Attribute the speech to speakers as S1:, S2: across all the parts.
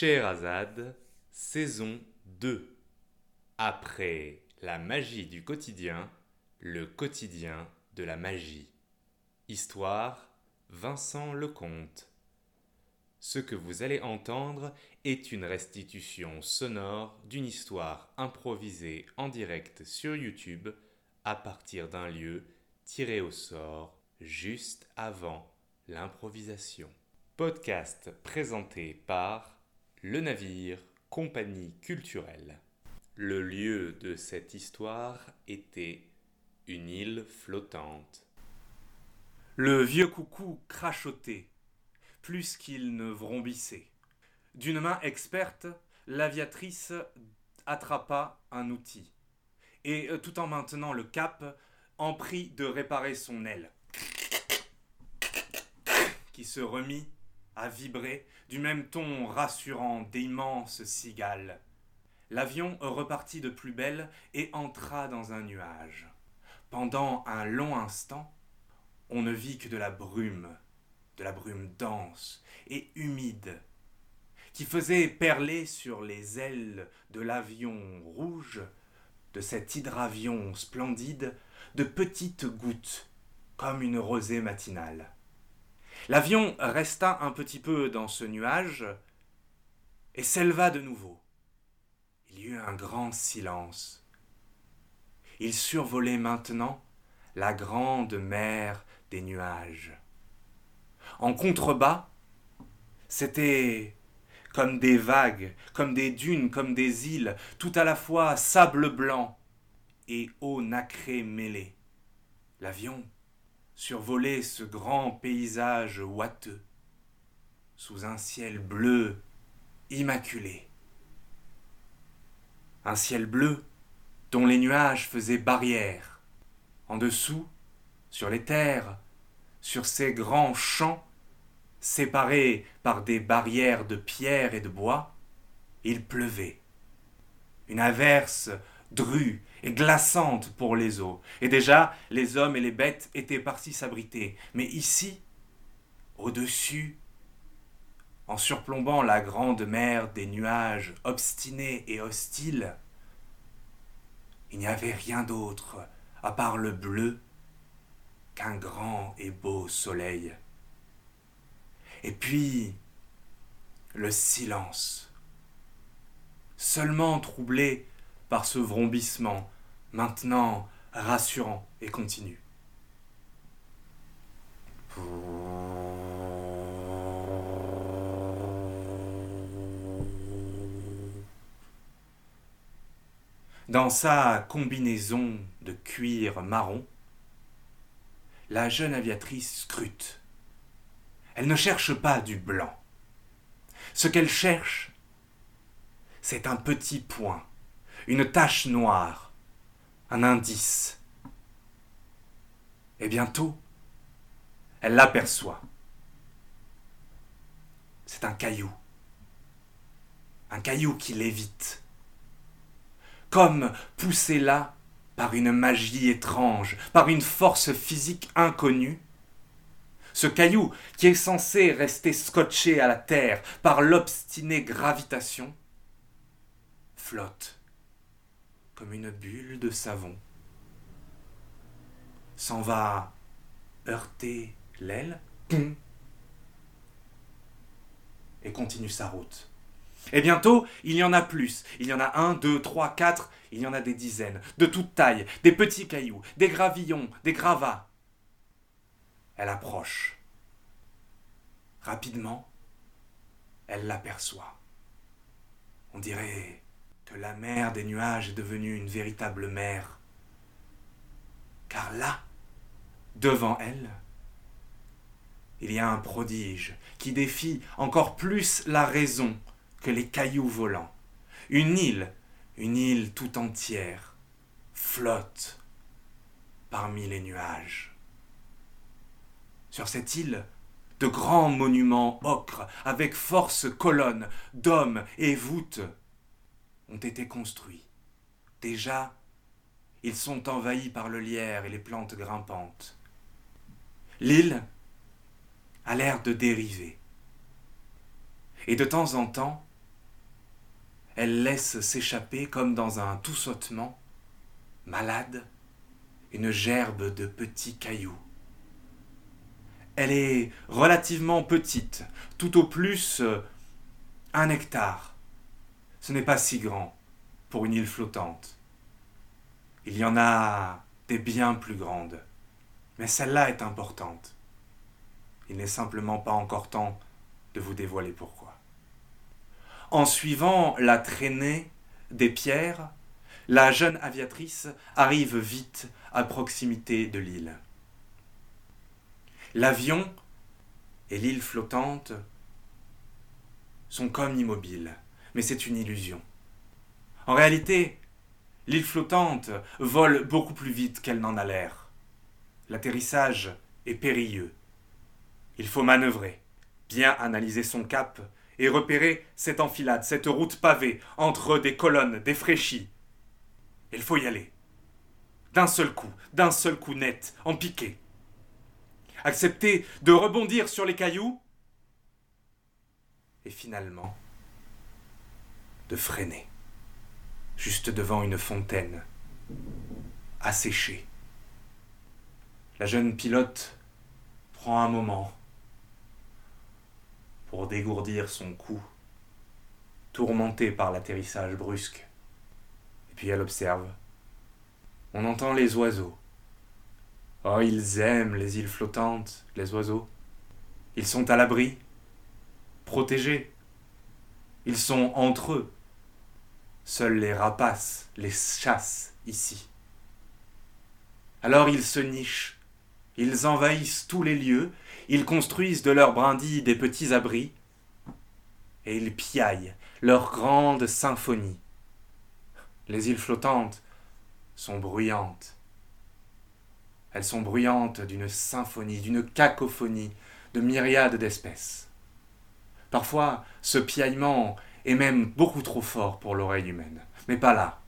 S1: Scheherazade, saison 2. Après la magie du quotidien, le quotidien de la magie. Histoire Vincent Lecomte. Ce que vous allez entendre est une restitution sonore d'une histoire improvisée en direct sur YouTube à partir d'un lieu tiré au sort juste avant l'improvisation. Podcast présenté par Le Navire, compagnie culturelle. Le lieu de cette histoire était une île flottante.
S2: Le vieux coucou crachotait, plus qu'il ne vrombissait. D'une main experte, l'aviatrice attrapa un outil, et euh, tout en maintenant le cap, en prit de réparer son aile, qui se remit à vibrer du même ton rassurant d'immenses cigales. L'avion repartit de plus belle et entra dans un nuage. Pendant un long instant, on ne vit que de la brume, de la brume dense et humide, qui faisait perler sur les ailes de l'avion rouge, de cet hydravion splendide, de petites gouttes, comme une rosée matinale. L'avion resta un petit peu dans ce nuage et s'éleva de nouveau. Il y eut un grand silence. Il survolait maintenant la grande mer des nuages. En contrebas, c'était comme des vagues, comme des dunes, comme des îles, tout à la fois sable blanc et eau nacrée mêlée. L'avion survolait ce grand paysage ouateux, sous un ciel bleu immaculé. Un ciel bleu dont les nuages faisaient barrière. En dessous, sur les terres, sur ces grands champs, séparés par des barrières de pierre et de bois, il pleuvait. Une averse drue et glaçante pour les eaux. Et déjà, les hommes et les bêtes étaient partis s'abriter. Mais ici, au-dessus, en surplombant la grande mer des nuages obstinés et hostiles, il n'y avait rien d'autre, à part le bleu, qu'un grand et beau soleil. Et puis, le silence, seulement troublé par ce vrombissement, maintenant rassurant et continu. Dans sa combinaison de cuir marron, la jeune aviatrice scrute. Elle ne cherche pas du blanc. Ce qu'elle cherche, c'est un petit point, une tache noire, un indice. Et bientôt, elle l'aperçoit. C'est un caillou. Un caillou qui l'évite. Comme poussé là par une magie étrange, par une force physique inconnue, ce caillou qui est censé rester scotché à la terre par l'obstinée gravitation, flotte comme une bulle de savon, s'en va heurter l'aile et continue sa route. Et bientôt, il y en a plus. Il y en a un, deux, trois, quatre, il y en a des dizaines, de toutes tailles, des petits cailloux, des gravillons, des gravats. Elle approche. Rapidement, elle l'aperçoit. On dirait que la mer des nuages est devenue une véritable mer. Car là, devant elle, il y a un prodige qui défie encore plus la raison que les cailloux volants. Une île, une île tout entière, flotte parmi les nuages. Sur cette île, de grands monuments ocres avec force colonnes, dômes et voûtes ont été construits. Déjà, ils sont envahis par le lierre et les plantes grimpantes. L'île a l'air de dériver. Et de temps en temps, elle laisse s'échapper comme dans un tout sautement, malade, une gerbe de petits cailloux. Elle est relativement petite, tout au plus euh, un hectare. Ce n'est pas si grand pour une île flottante. Il y en a des bien plus grandes, mais celle-là est importante. Il n'est simplement pas encore temps de vous dévoiler pourquoi. En suivant la traînée des pierres, la jeune aviatrice arrive vite à proximité de l'île. L'avion et l'île flottante sont comme immobiles, mais c'est une illusion. En réalité, l'île flottante vole beaucoup plus vite qu'elle n'en a l'air. L'atterrissage est périlleux. Il faut manœuvrer, bien analyser son cap et repérer cette enfilade, cette route pavée entre des colonnes défraîchies. Il faut y aller. D'un seul coup, d'un seul coup net, en piqué accepter de rebondir sur les cailloux, et finalement de freiner, juste devant une fontaine, asséchée. La jeune pilote prend un moment pour dégourdir son cou, tourmenté par l'atterrissage brusque. Et puis elle observe. On entend les oiseaux Oh, ils aiment les îles flottantes, les oiseaux. Ils sont à l'abri, protégés. Ils sont entre eux. Seuls les rapaces les chassent ici. Alors ils se nichent, ils envahissent tous les lieux, ils construisent de leurs brindilles des petits abris, et ils piaillent leur grande symphonie. Les îles flottantes sont bruyantes, elles sont bruyantes d'une symphonie, d'une cacophonie de myriades d'espèces. Parfois, ce piaillement est même beaucoup trop fort pour l'oreille humaine. Mais pas là.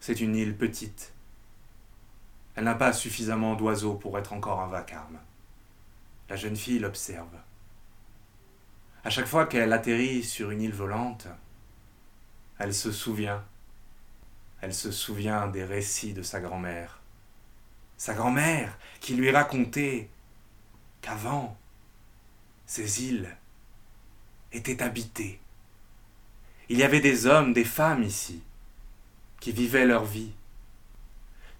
S2: C'est une île petite. Elle n'a pas suffisamment d'oiseaux pour être encore un vacarme. La jeune fille l'observe. À chaque fois qu'elle atterrit sur une île volante, elle se souvient. Elle se souvient des récits de sa grand-mère sa grand-mère, qui lui racontait qu'avant, ces îles étaient habitées. Il y avait des hommes, des femmes ici, qui vivaient leur vie.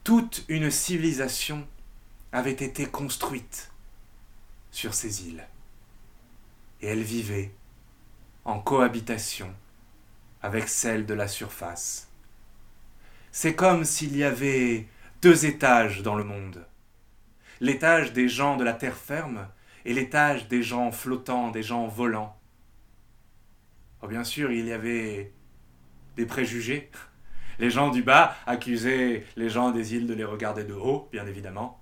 S2: Toute une civilisation avait été construite sur ces îles. Et elles vivaient en cohabitation avec celles de la surface. C'est comme s'il y avait deux étages dans le monde. L'étage des gens de la terre ferme et l'étage des gens flottants, des gens volants. Oh, bien sûr, il y avait des préjugés. Les gens du bas accusaient les gens des îles de les regarder de haut, bien évidemment.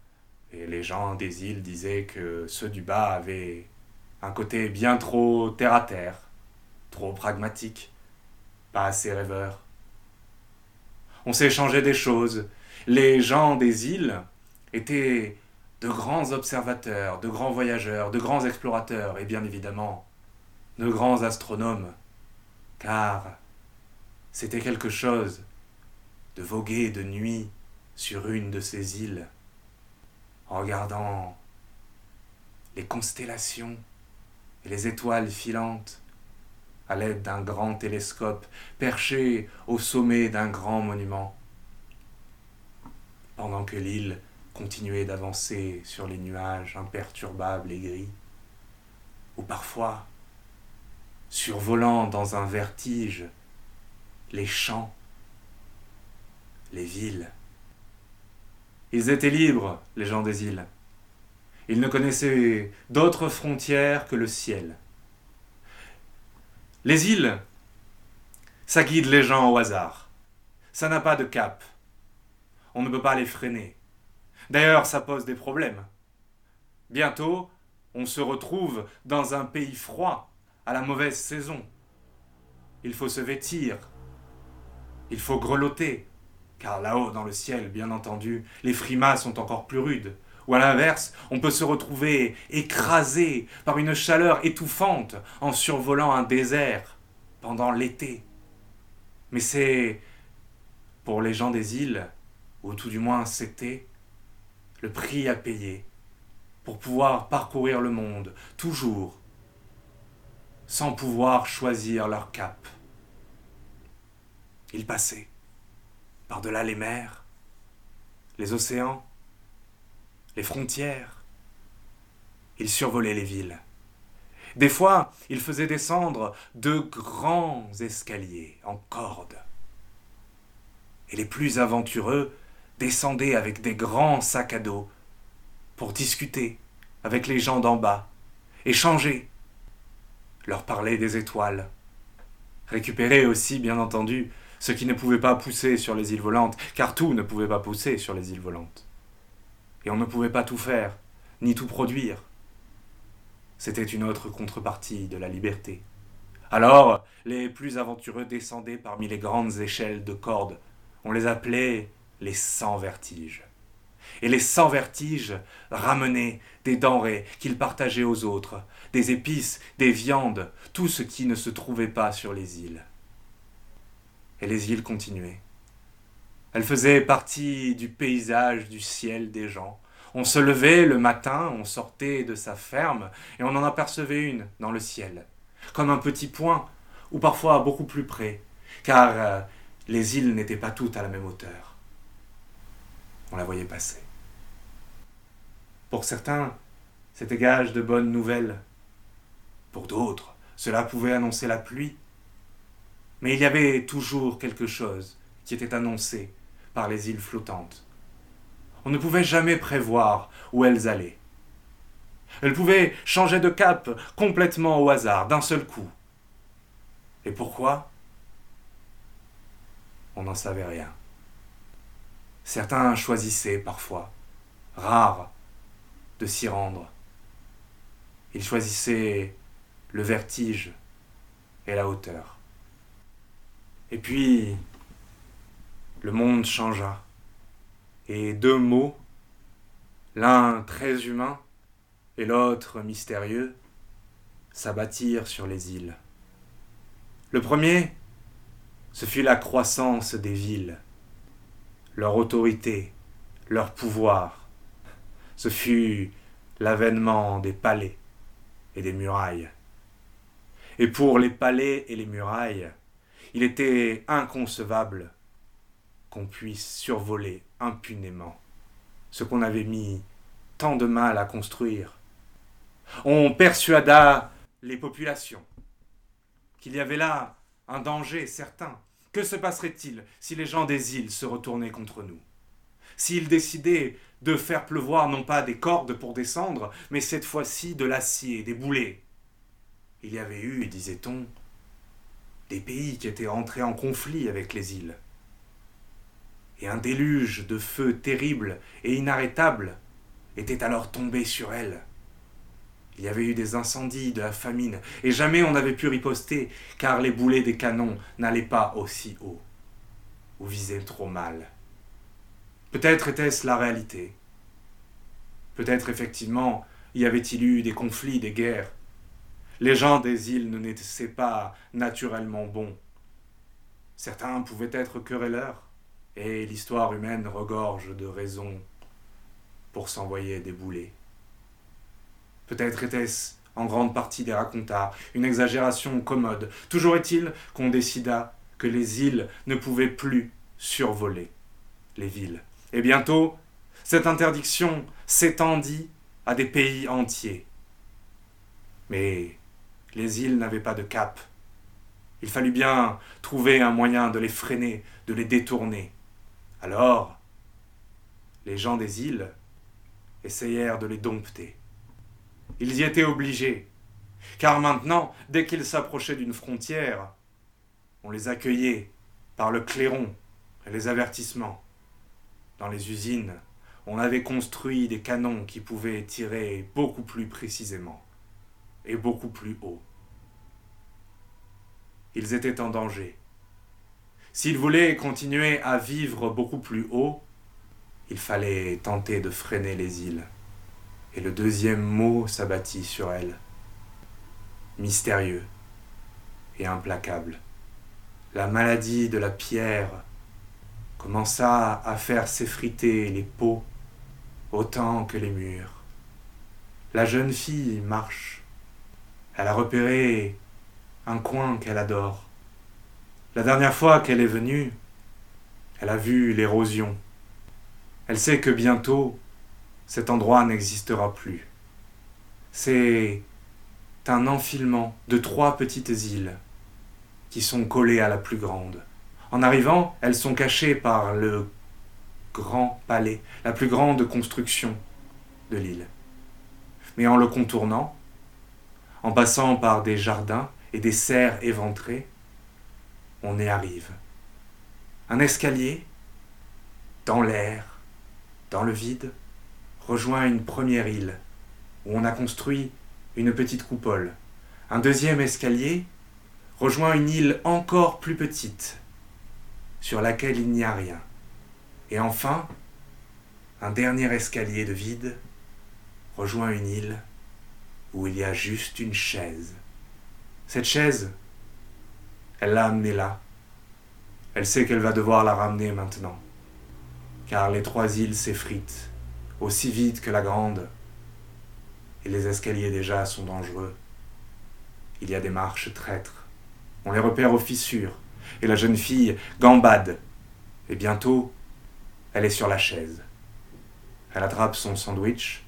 S2: Et les gens des îles disaient que ceux du bas avaient un côté bien trop terre à terre, trop pragmatique, pas assez rêveur. On s'échangeait des choses, les gens des îles étaient de grands observateurs, de grands voyageurs, de grands explorateurs et bien évidemment de grands astronomes, car c'était quelque chose de voguer de nuit sur une de ces îles en regardant les constellations et les étoiles filantes à l'aide d'un grand télescope perché au sommet d'un grand monument pendant que l'île continuait d'avancer sur les nuages imperturbables et gris, ou parfois, survolant dans un vertige les champs, les villes. Ils étaient libres, les gens des îles. Ils ne connaissaient d'autres frontières que le ciel. Les îles, ça guide les gens au hasard. Ça n'a pas de cap on ne peut pas les freiner. D'ailleurs, ça pose des problèmes. Bientôt, on se retrouve dans un pays froid, à la mauvaise saison. Il faut se vêtir. Il faut grelotter. Car là-haut, dans le ciel, bien entendu, les frimas sont encore plus rudes. Ou à l'inverse, on peut se retrouver écrasé par une chaleur étouffante en survolant un désert. pendant l'été. Mais c'est, pour les gens des îles, ou tout du moins c'était, le prix à payer pour pouvoir parcourir le monde, toujours, sans pouvoir choisir leur cap. Ils passaient, par-delà les mers, les océans, les frontières. Ils survolaient les villes. Des fois, ils faisaient descendre de grands escaliers en corde. Et les plus aventureux descendaient avec des grands sacs à dos pour discuter avec les gens d'en bas, échanger, leur parler des étoiles, récupérer aussi, bien entendu, ce qui ne pouvait pas pousser sur les îles volantes, car tout ne pouvait pas pousser sur les îles volantes. Et on ne pouvait pas tout faire, ni tout produire. C'était une autre contrepartie de la liberté. Alors, les plus aventureux descendaient parmi les grandes échelles de cordes. On les appelait les sans vertiges et les sans vertiges ramenaient des denrées qu'ils partageaient aux autres, des épices, des viandes, tout ce qui ne se trouvait pas sur les îles. Et les îles continuaient. Elles faisaient partie du paysage du ciel des gens. On se levait le matin, on sortait de sa ferme, et on en apercevait une dans le ciel, comme un petit point, ou parfois beaucoup plus près, car euh, les îles n'étaient pas toutes à la même hauteur. On la voyait passer. Pour certains, c'était gage de bonnes nouvelles. Pour d'autres, cela pouvait annoncer la pluie. Mais il y avait toujours quelque chose qui était annoncé par les îles flottantes. On ne pouvait jamais prévoir où elles allaient. Elles pouvaient changer de cap complètement au hasard, d'un seul coup. Et pourquoi? On n'en savait rien. Certains choisissaient parfois, rares, de s'y rendre. Il choisissait le vertige et la hauteur. Et puis, le monde changea. Et deux mots, l'un très humain et l'autre mystérieux, s'abattirent sur les îles. Le premier, ce fut la croissance des villes, leur autorité, leur pouvoir, ce fut l'avènement des palais et des murailles. Et pour les palais et les murailles, il était inconcevable qu'on puisse survoler impunément ce qu'on avait mis tant de mal à construire. On persuada les populations qu'il y avait là un danger certain. Que se passerait-il si les gens des îles se retournaient contre nous? S'ils décidaient de faire pleuvoir non pas des cordes pour descendre, mais cette fois-ci de l'acier, des boulets? Il y avait eu, disait-on, des pays qui étaient entrés en conflit avec les îles. Et un déluge de feu terrible et inarrêtable était alors tombé sur elles. Il y avait eu des incendies, de la famine, et jamais on n'avait pu riposter, car les boulets des canons n'allaient pas aussi haut, ou visaient trop mal. Peut-être était-ce la réalité. Peut-être effectivement y avait-il eu des conflits, des guerres. Les gens des îles ne n'étaient pas naturellement bons. Certains pouvaient être querelleurs, et l'histoire humaine regorge de raisons pour s'envoyer des boulets. Peut-être était-ce en grande partie des racontards, une exagération commode. Toujours est-il qu'on décida que les îles ne pouvaient plus survoler les villes. Et bientôt, cette interdiction s'étendit à des pays entiers. Mais les îles n'avaient pas de cap. Il fallut bien trouver un moyen de les freiner, de les détourner. Alors, les gens des îles essayèrent de les dompter. Ils y étaient obligés, car maintenant, dès qu'ils s'approchaient d'une frontière, on les accueillait par le clairon et les avertissements dans les usines, on avait construit des canons qui pouvaient tirer beaucoup plus précisément et beaucoup plus haut. Ils étaient en danger. S'ils voulaient continuer à vivre beaucoup plus haut, il fallait tenter de freiner les îles. Et le deuxième mot s'abattit sur elles. Mystérieux et implacable. La maladie de la pierre commença à faire s'effriter les peaux autant que les murs. La jeune fille marche. Elle a repéré un coin qu'elle adore. La dernière fois qu'elle est venue, elle a vu l'érosion. Elle sait que bientôt, cet endroit n'existera plus. C'est un enfilement de trois petites îles qui sont collées à la plus grande. En arrivant, elles sont cachées par le grand palais, la plus grande construction de l'île. Mais en le contournant, en passant par des jardins et des serres éventrées, on y arrive. Un escalier, dans l'air, dans le vide, rejoint une première île, où on a construit une petite coupole. Un deuxième escalier rejoint une île encore plus petite, sur laquelle il n'y a rien. Et enfin, un dernier escalier de vide rejoint une île où il y a juste une chaise. Cette chaise, elle l'a amenée là. Elle sait qu'elle va devoir la ramener maintenant, car les trois îles s'effritent, aussi vite que la grande, et les escaliers déjà sont dangereux. Il y a des marches traîtres. On les repère aux fissures, et la jeune fille gambade. Et bientôt, elle est sur la chaise. Elle attrape son sandwich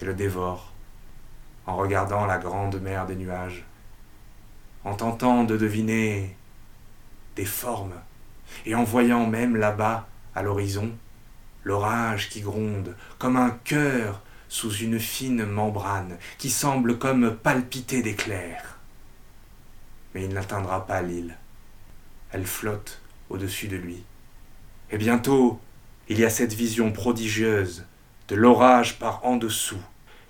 S2: et le dévore en regardant la grande mer des nuages, en tentant de deviner des formes et en voyant même là-bas, à l'horizon, l'orage qui gronde comme un cœur sous une fine membrane qui semble comme palpiter d'éclairs. Mais il n'atteindra pas l'île. Elle flotte au-dessus de lui. Et bientôt, il y a cette vision prodigieuse de l'orage par en dessous,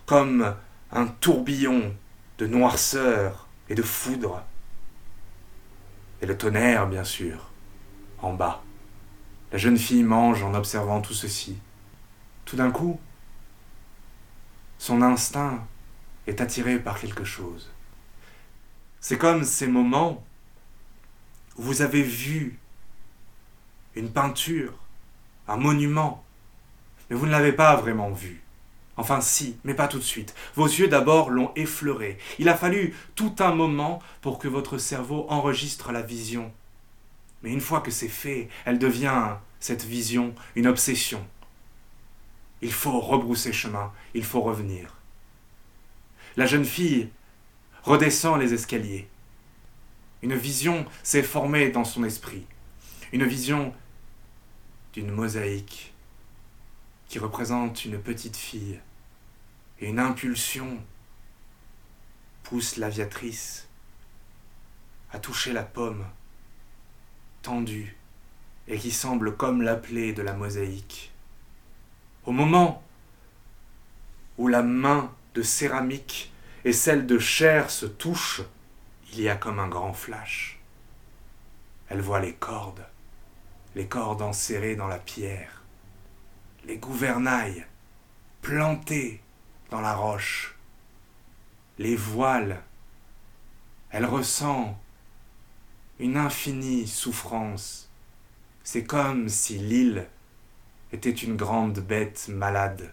S2: comme un tourbillon de noirceur et de foudre. Et le tonnerre, bien sûr, en bas. La jeune fille mange en observant tout ceci. Tout d'un coup, son instinct est attiré par quelque chose. C'est comme ces moments où vous avez vu une peinture, un monument, mais vous ne l'avez pas vraiment vu. Enfin si, mais pas tout de suite. Vos yeux d'abord l'ont effleuré. Il a fallu tout un moment pour que votre cerveau enregistre la vision. Mais une fois que c'est fait, elle devient, cette vision, une obsession. Il faut rebrousser chemin, il faut revenir. La jeune fille redescend les escaliers. Une vision s'est formée dans son esprit. Une vision d'une mosaïque qui représente une petite fille. Et une impulsion pousse l'aviatrice à toucher la pomme tendue et qui semble comme l'appeler de la mosaïque. Au moment où la main de céramique et celle de chair se touchent, il y a comme un grand flash. Elle voit les cordes, les cordes enserrées dans la pierre, les gouvernails plantés dans la roche, les voiles. Elle ressent une infinie souffrance. C'est comme si l'île était une grande bête malade.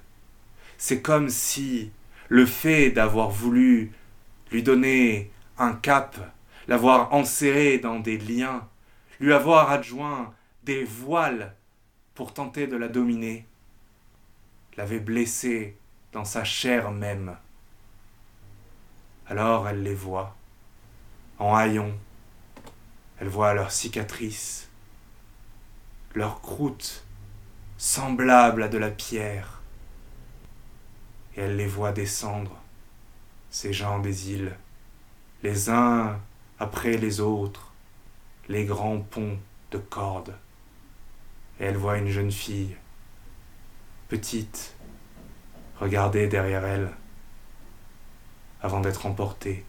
S2: C'est comme si le fait d'avoir voulu lui donner un cap, l'avoir enserré dans des liens, lui avoir adjoint des voiles pour tenter de la dominer, l'avait blessé dans sa chair même. Alors elle les voit, en haillons, elle voit leurs cicatrices, leurs croûtes semblables à de la pierre, et elle les voit descendre, ces gens des îles, les uns après les autres, les grands ponts de cordes, et elle voit une jeune fille, petite, regarder derrière elle, avant d'être emportée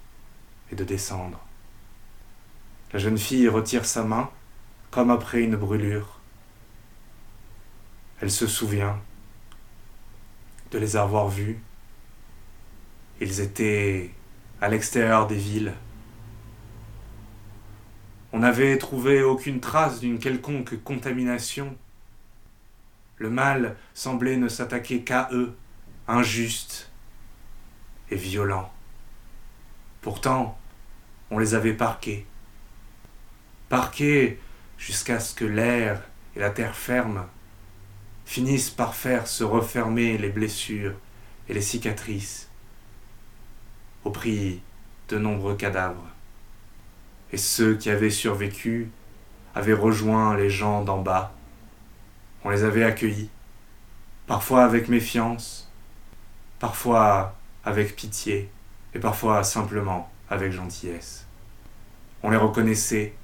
S2: et de descendre. La jeune fille retire sa main, comme après une brûlure. Elle se souvient de les avoir vus. Ils étaient à l'extérieur des villes. On n'avait trouvé aucune trace d'une quelconque contamination. Le mal semblait ne s'attaquer qu'à eux, injuste et violent. Pourtant, on les avait parqués. Parqués jusqu'à ce que l'air et la terre ferme finissent par faire se refermer les blessures et les cicatrices au prix de nombreux cadavres. Et ceux qui avaient survécu avaient rejoint les gens d'en bas. On les avait accueillis, parfois avec méfiance, parfois avec pitié, et parfois simplement avec gentillesse. On les reconnaissait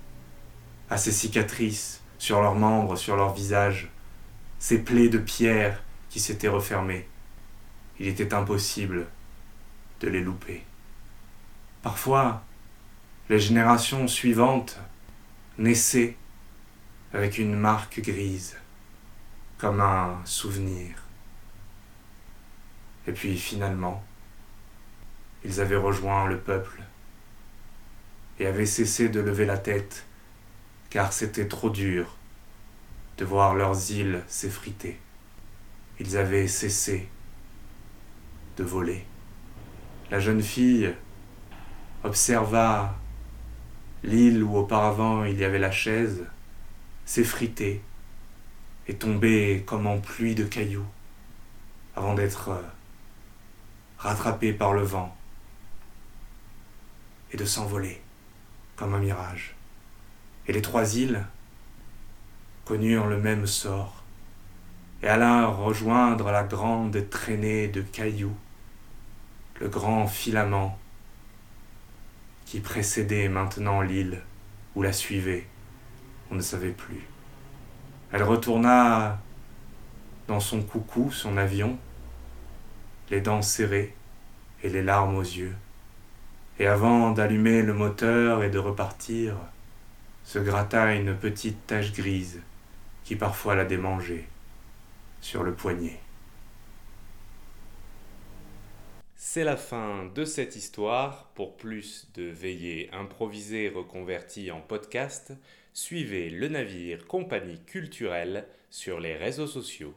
S2: à ces cicatrices sur leurs membres, sur leurs visages, ces plaies de pierre qui s'étaient refermées. Il était impossible de les louper. Parfois, les générations suivantes naissaient avec une marque grise, comme un souvenir. Et puis finalement, ils avaient rejoint le peuple et avaient cessé de lever la tête, car c'était trop dur de voir leurs îles s'effriter. Ils avaient cessé de voler. La jeune fille observa l'île où auparavant il y avait la chaise s'effriter et tomber comme en pluie de cailloux avant d'être rattrapée par le vent et de s'envoler comme un mirage. Et les trois îles connurent le même sort. Et allèrent rejoindre la grande traînée de cailloux, le grand filament qui précédait maintenant l'île ou la suivait, on ne savait plus. Elle retourna dans son coucou, son avion, les dents serrées et les larmes aux yeux. Et avant d'allumer le moteur et de repartir, se gratta une petite tache grise qui parfois la démangeait sur le poignet.
S1: C'est la fin de cette histoire. Pour plus de veillées improvisées reconverties en podcast, suivez le navire Compagnie culturelle sur les réseaux sociaux.